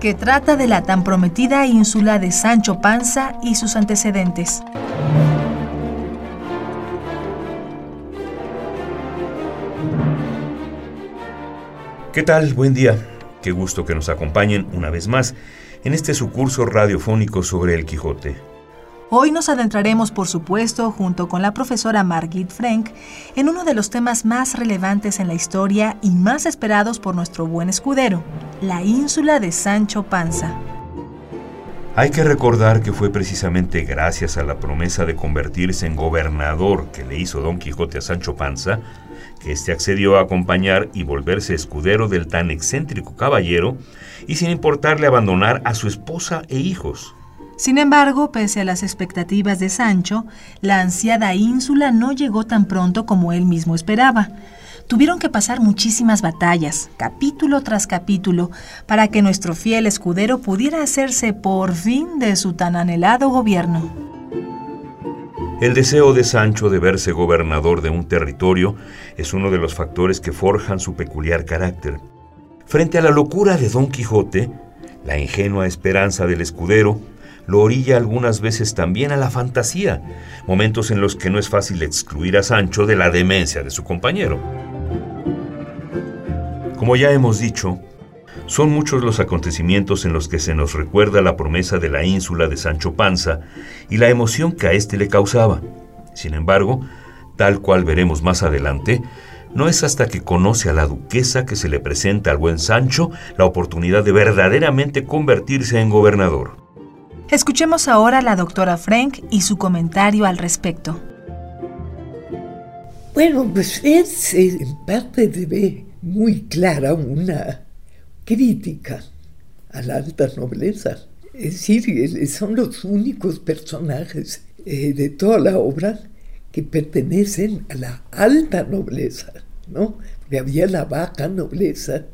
que trata de la tan prometida ínsula de Sancho Panza y sus antecedentes. ¿Qué tal? Buen día. Qué gusto que nos acompañen una vez más en este su curso radiofónico sobre el Quijote. Hoy nos adentraremos, por supuesto, junto con la profesora Margit Frank, en uno de los temas más relevantes en la historia y más esperados por nuestro buen escudero, la ínsula de Sancho Panza. Hay que recordar que fue precisamente gracias a la promesa de convertirse en gobernador que le hizo Don Quijote a Sancho Panza, que éste accedió a acompañar y volverse escudero del tan excéntrico caballero, y sin importarle abandonar a su esposa e hijos. Sin embargo, pese a las expectativas de Sancho, la ansiada ínsula no llegó tan pronto como él mismo esperaba. Tuvieron que pasar muchísimas batallas, capítulo tras capítulo, para que nuestro fiel escudero pudiera hacerse por fin de su tan anhelado gobierno. El deseo de Sancho de verse gobernador de un territorio es uno de los factores que forjan su peculiar carácter. Frente a la locura de Don Quijote, la ingenua esperanza del escudero lo orilla algunas veces también a la fantasía, momentos en los que no es fácil excluir a Sancho de la demencia de su compañero. Como ya hemos dicho, son muchos los acontecimientos en los que se nos recuerda la promesa de la ínsula de Sancho Panza y la emoción que a éste le causaba. Sin embargo, tal cual veremos más adelante, no es hasta que conoce a la duquesa que se le presenta al buen Sancho la oportunidad de verdaderamente convertirse en gobernador. Escuchemos ahora a la doctora Frank y su comentario al respecto. Bueno, pues es en parte ve muy clara una crítica a la alta nobleza. Es decir, son los únicos personajes eh, de toda la obra que pertenecen a la alta nobleza, ¿no? Porque había la baja nobleza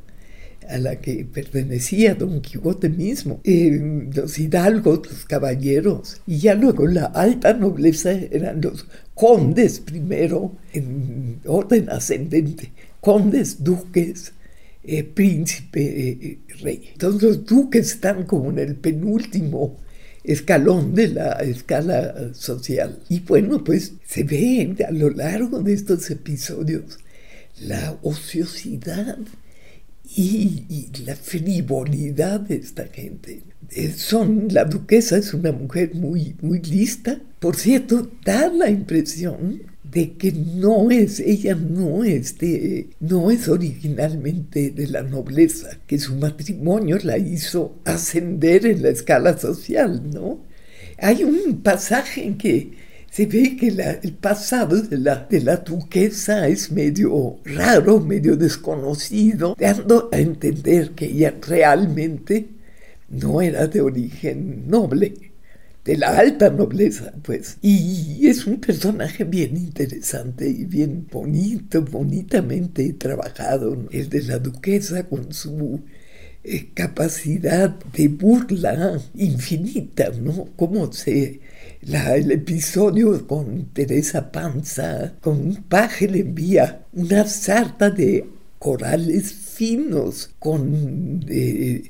a la que pertenecía Don Quijote mismo, eh, los hidalgos, los caballeros, y ya luego la alta nobleza eran los condes primero, en orden ascendente, condes, duques, eh, príncipe, eh, rey. Entonces los duques están como en el penúltimo escalón de la escala social. Y bueno, pues se ve a lo largo de estos episodios la ociosidad y, la frivolidad de esta gente. Eh, son, la duquesa es una mujer muy, muy lista. Por cierto, da la impresión de que no es, ella no es, no es originalmente de la nobleza, que su matrimonio la hizo ascender en la escala social, ¿no? Hay un pasaje en que se ve que el pasado de la, duquesa es medio raro, medio desconocido, dando a entender que ella realmente no era de origen noble, de la alta nobleza, pues. Y es un personaje bien interesante y bien bonito, bonitamente trabajado, el de la duquesa con su eh, capacidad de burla infinita, ¿no? Cómo se el episodio con Teresa Panza, con un paje le envía una sarta de corales finos con,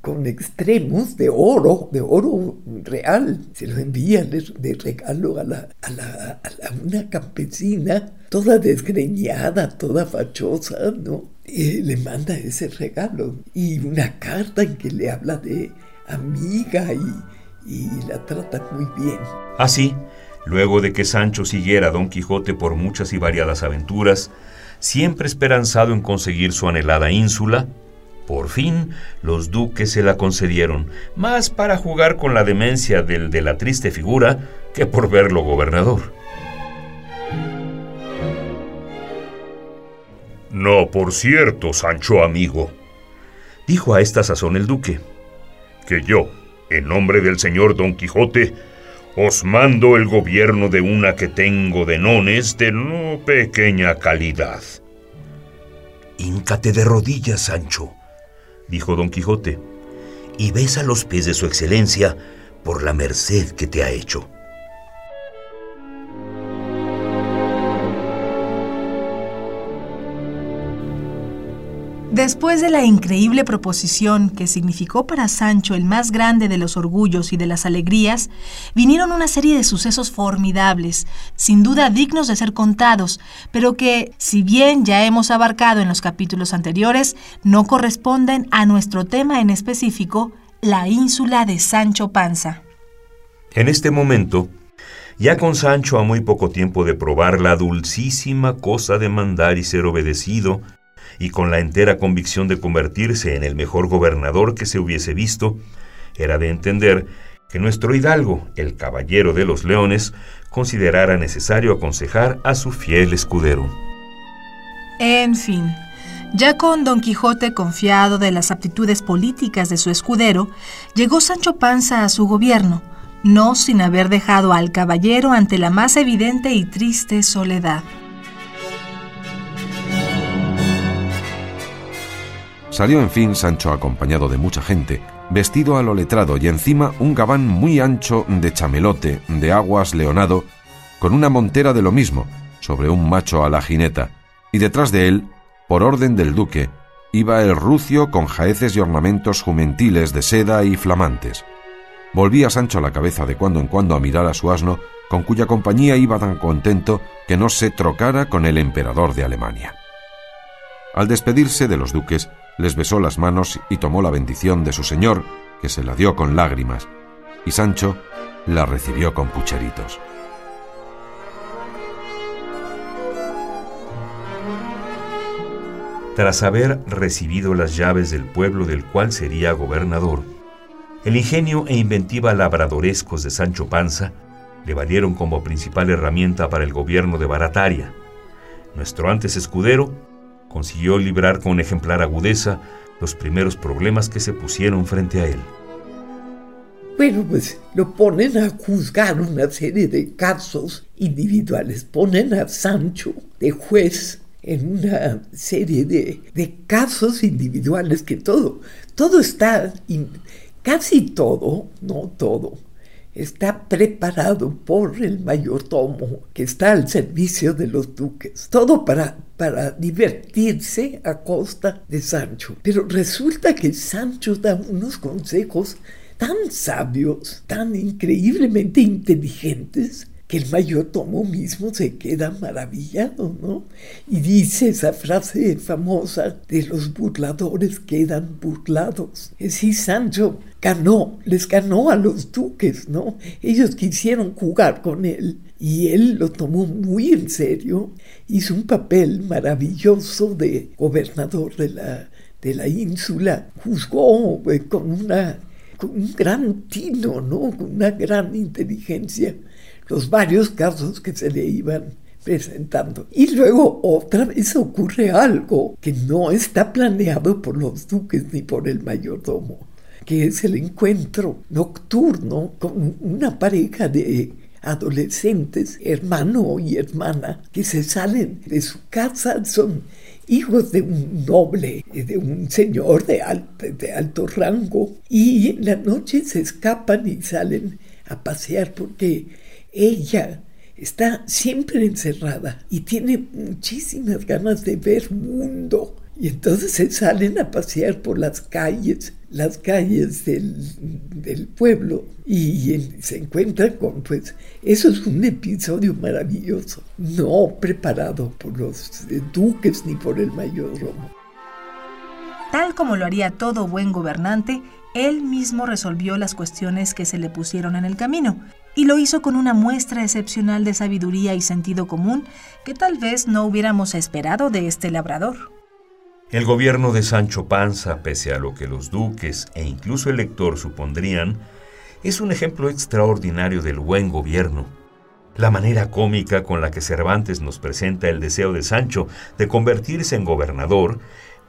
con extremos de oro, de oro real. Se lo envía de, regalo a, la, a, una campesina, toda desgreñada, toda fachosa, ¿no? Le manda ese regalo. Y una carta en que le habla de amiga y y la trata muy bien. Así, luego de que Sancho siguiera a Don Quijote por muchas y variadas aventuras, siempre esperanzado en conseguir su anhelada ínsula, por fin los duques se la concedieron, más para jugar con la demencia del de la triste figura que por verlo gobernador. No, por cierto, Sancho amigo, dijo a esta sazón el duque, que yo, en nombre del señor Don Quijote, os mando el gobierno de una que tengo de nones de no pequeña calidad. Híncate de rodillas, Sancho, dijo don Quijote, y besa los pies de su excelencia por la merced que te ha hecho. Después de la increíble proposición que significó para Sancho el más grande de los orgullos y de las alegrías, vinieron una serie de sucesos formidables, sin duda dignos de ser contados, pero que, si bien ya hemos abarcado en los capítulos anteriores, no corresponden a nuestro tema en específico, la ínsula de Sancho Panza. En este momento, ya con Sancho a muy poco tiempo de probar la dulcísima cosa de mandar y ser obedecido, y con la entera convicción de convertirse en el mejor gobernador que se hubiese visto, era de entender que nuestro hidalgo, el caballero de los leones, considerara necesario aconsejar a su fiel escudero. En fin, ya con Don Quijote confiado de las aptitudes políticas de su escudero, llegó Sancho Panza a su gobierno, no sin haber dejado al caballero ante la más evidente y triste soledad. Salió en fin Sancho acompañado de mucha gente, vestido a lo letrado y encima un gabán muy ancho de chamelote, de aguas leonado, con una montera de lo mismo, sobre un macho a la jineta, y detrás de él, por orden del duque, iba el rucio con jaeces y ornamentos jumentiles de seda y flamantes. Volvía Sancho la cabeza de cuando en cuando a mirar a su asno, con cuya compañía iba tan contento que no se trocara con el emperador de Alemania. Al despedirse de los duques, les besó las manos y tomó la bendición de su señor, que se la dio con lágrimas, y Sancho la recibió con pucheritos. Tras haber recibido las llaves del pueblo del cual sería gobernador, el ingenio e inventiva labradorescos de Sancho Panza le valieron como principal herramienta para el gobierno de Barataria. Nuestro antes escudero consiguió librar con ejemplar agudeza los primeros problemas que se pusieron frente a él. Bueno, pues lo ponen a juzgar una serie de casos individuales. Ponen a Sancho de juez en una serie de, de casos individuales que todo, todo está, casi todo, no todo, está preparado por el mayordomo que está al servicio de los duques. Todo para, para divertirse a costa de Sancho. Pero resulta que Sancho da unos consejos tan sabios, tan increíblemente inteligentes, que el mayordomo mismo se queda maravillado, ¿no? Y dice esa frase famosa de los burladores quedan burlados. Es decir, Sancho ganó, les ganó a los duques, ¿no? Ellos quisieron jugar con él y él lo tomó muy en serio, hizo un papel maravilloso de gobernador de la, de la ínsula, juzgó eh, con, una, con un gran tino, ¿no? Con una gran inteligencia los varios casos que se le iban presentando. Y luego otra vez ocurre algo que no está planeado por los duques ni por el mayordomo, que es el encuentro nocturno con una pareja de adolescentes, hermano y hermana, que se salen de su casa, son hijos de un noble, de un señor de alto, de alto rango, y en la noche se escapan y salen a pasear porque ella está siempre encerrada y tiene muchísimas ganas de ver mundo. Y entonces se salen a pasear por las calles, las calles del, pueblo, y, se encuentran con, pues, eso es un episodio maravilloso, no preparado por los duques ni por el mayordomo. Tal como lo haría todo buen gobernante, él mismo resolvió las cuestiones que se le pusieron en el camino y lo hizo con una muestra excepcional de sabiduría y sentido común que tal vez no hubiéramos esperado de este labrador. El gobierno de Sancho Panza, pese a lo que los duques e incluso el lector supondrían, es un ejemplo extraordinario del buen gobierno. La manera cómica con la que Cervantes nos presenta el deseo de Sancho de convertirse en gobernador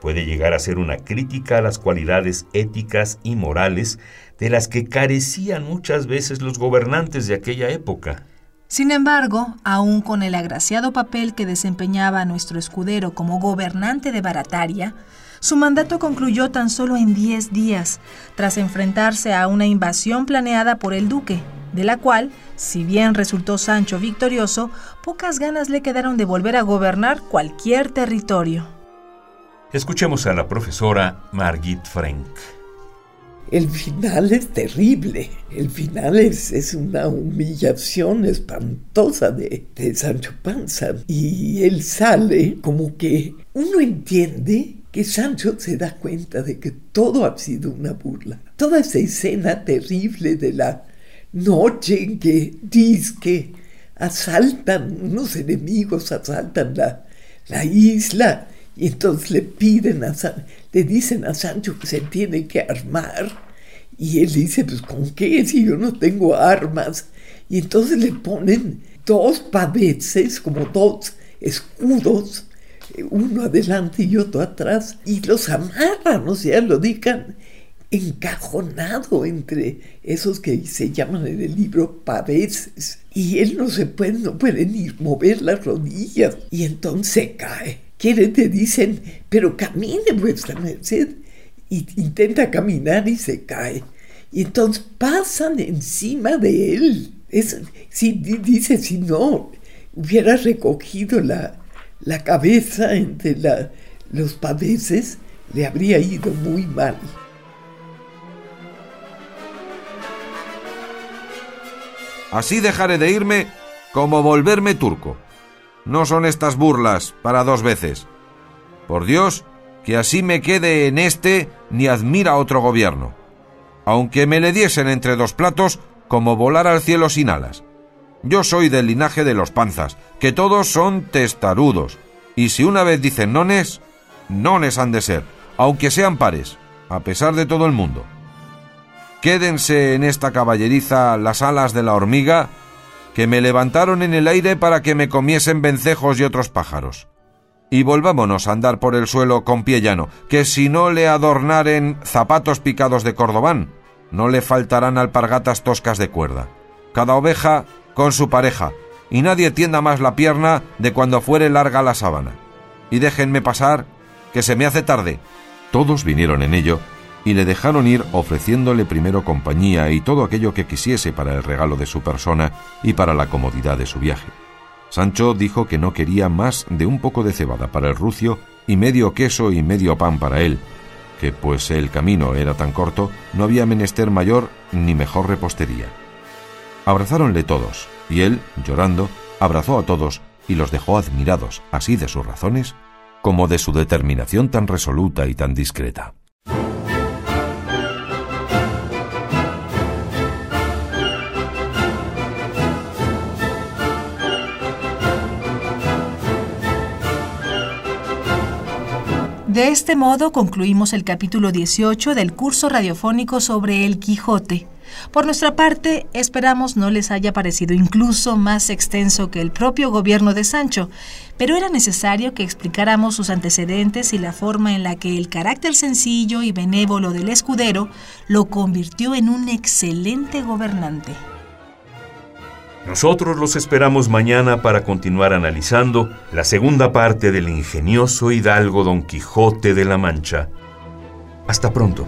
puede llegar a ser una crítica a las cualidades éticas y morales de las que carecían muchas veces los gobernantes de aquella época. Sin embargo, aún con el agraciado papel que desempeñaba nuestro escudero como gobernante de Barataria, su mandato concluyó tan solo en 10 días, tras enfrentarse a una invasión planeada por el duque, de la cual, si bien resultó Sancho victorioso, pocas ganas le quedaron de volver a gobernar cualquier territorio. Escuchemos a la profesora Margit Frank. El final es terrible, el final es, una humillación espantosa de, de Sancho Panza y él sale como que uno entiende que Sancho se da cuenta de que todo ha sido una burla. Toda esa escena terrible de la noche en que dice que asaltan, unos enemigos asaltan la, la isla y entonces le piden a le dicen a Sancho que se tiene que armar. Y él dice, pues ¿con qué si yo no tengo armas? Y entonces le ponen dos paveses, como dos escudos, uno adelante y otro atrás, y los amarran, o sea, lo dejan encajonado entre esos que se llaman en el libro paveses. Y él no se puede, no puede ni mover las rodillas, y entonces cae quieren te dicen, pero camine vuestra merced. Y intenta caminar y se cae. Y entonces pasan encima de él. Es, si, dice, si no hubiera recogido la, la cabeza entre la, los paveses, le habría ido muy mal. Así dejaré de irme como volverme turco. No son estas burlas para dos veces. Por Dios, que así me quede en este ni admira otro gobierno. Aunque me le diesen entre dos platos como volar al cielo sin alas. Yo soy del linaje de los panzas, que todos son testarudos, y si una vez dicen nones, nones han de ser, aunque sean pares, a pesar de todo el mundo. Quédense en esta caballeriza las alas de la hormiga que me levantaron en el aire para que me comiesen vencejos y otros pájaros. Y volvámonos a andar por el suelo con pie llano, que si no le adornaren zapatos picados de cordobán, no le faltarán alpargatas toscas de cuerda. Cada oveja con su pareja, y nadie tienda más la pierna de cuando fuere larga la sábana. Y déjenme pasar, que se me hace tarde. Todos vinieron en ello, y le dejaron ir ofreciéndole primero compañía y todo aquello que quisiese para el regalo de su persona y para la comodidad de su viaje. Sancho dijo que no quería más de un poco de cebada para el rucio y medio queso y medio pan para él, que pues el camino era tan corto, no había menester mayor ni mejor repostería. Abrazáronle todos, y él, llorando, abrazó a todos y los dejó admirados, así de sus razones como de su determinación tan resoluta y tan discreta. De este modo concluimos el capítulo 18 del curso radiofónico sobre el Quijote. Por nuestra parte, esperamos no les haya parecido incluso más extenso que el propio gobierno de Sancho, pero era necesario que explicáramos sus antecedentes y la forma en la que el carácter sencillo y benévolo del escudero lo convirtió en un excelente gobernante. Nosotros los esperamos mañana para continuar analizando la segunda parte del ingenioso hidalgo Don Quijote de la Mancha. Hasta pronto.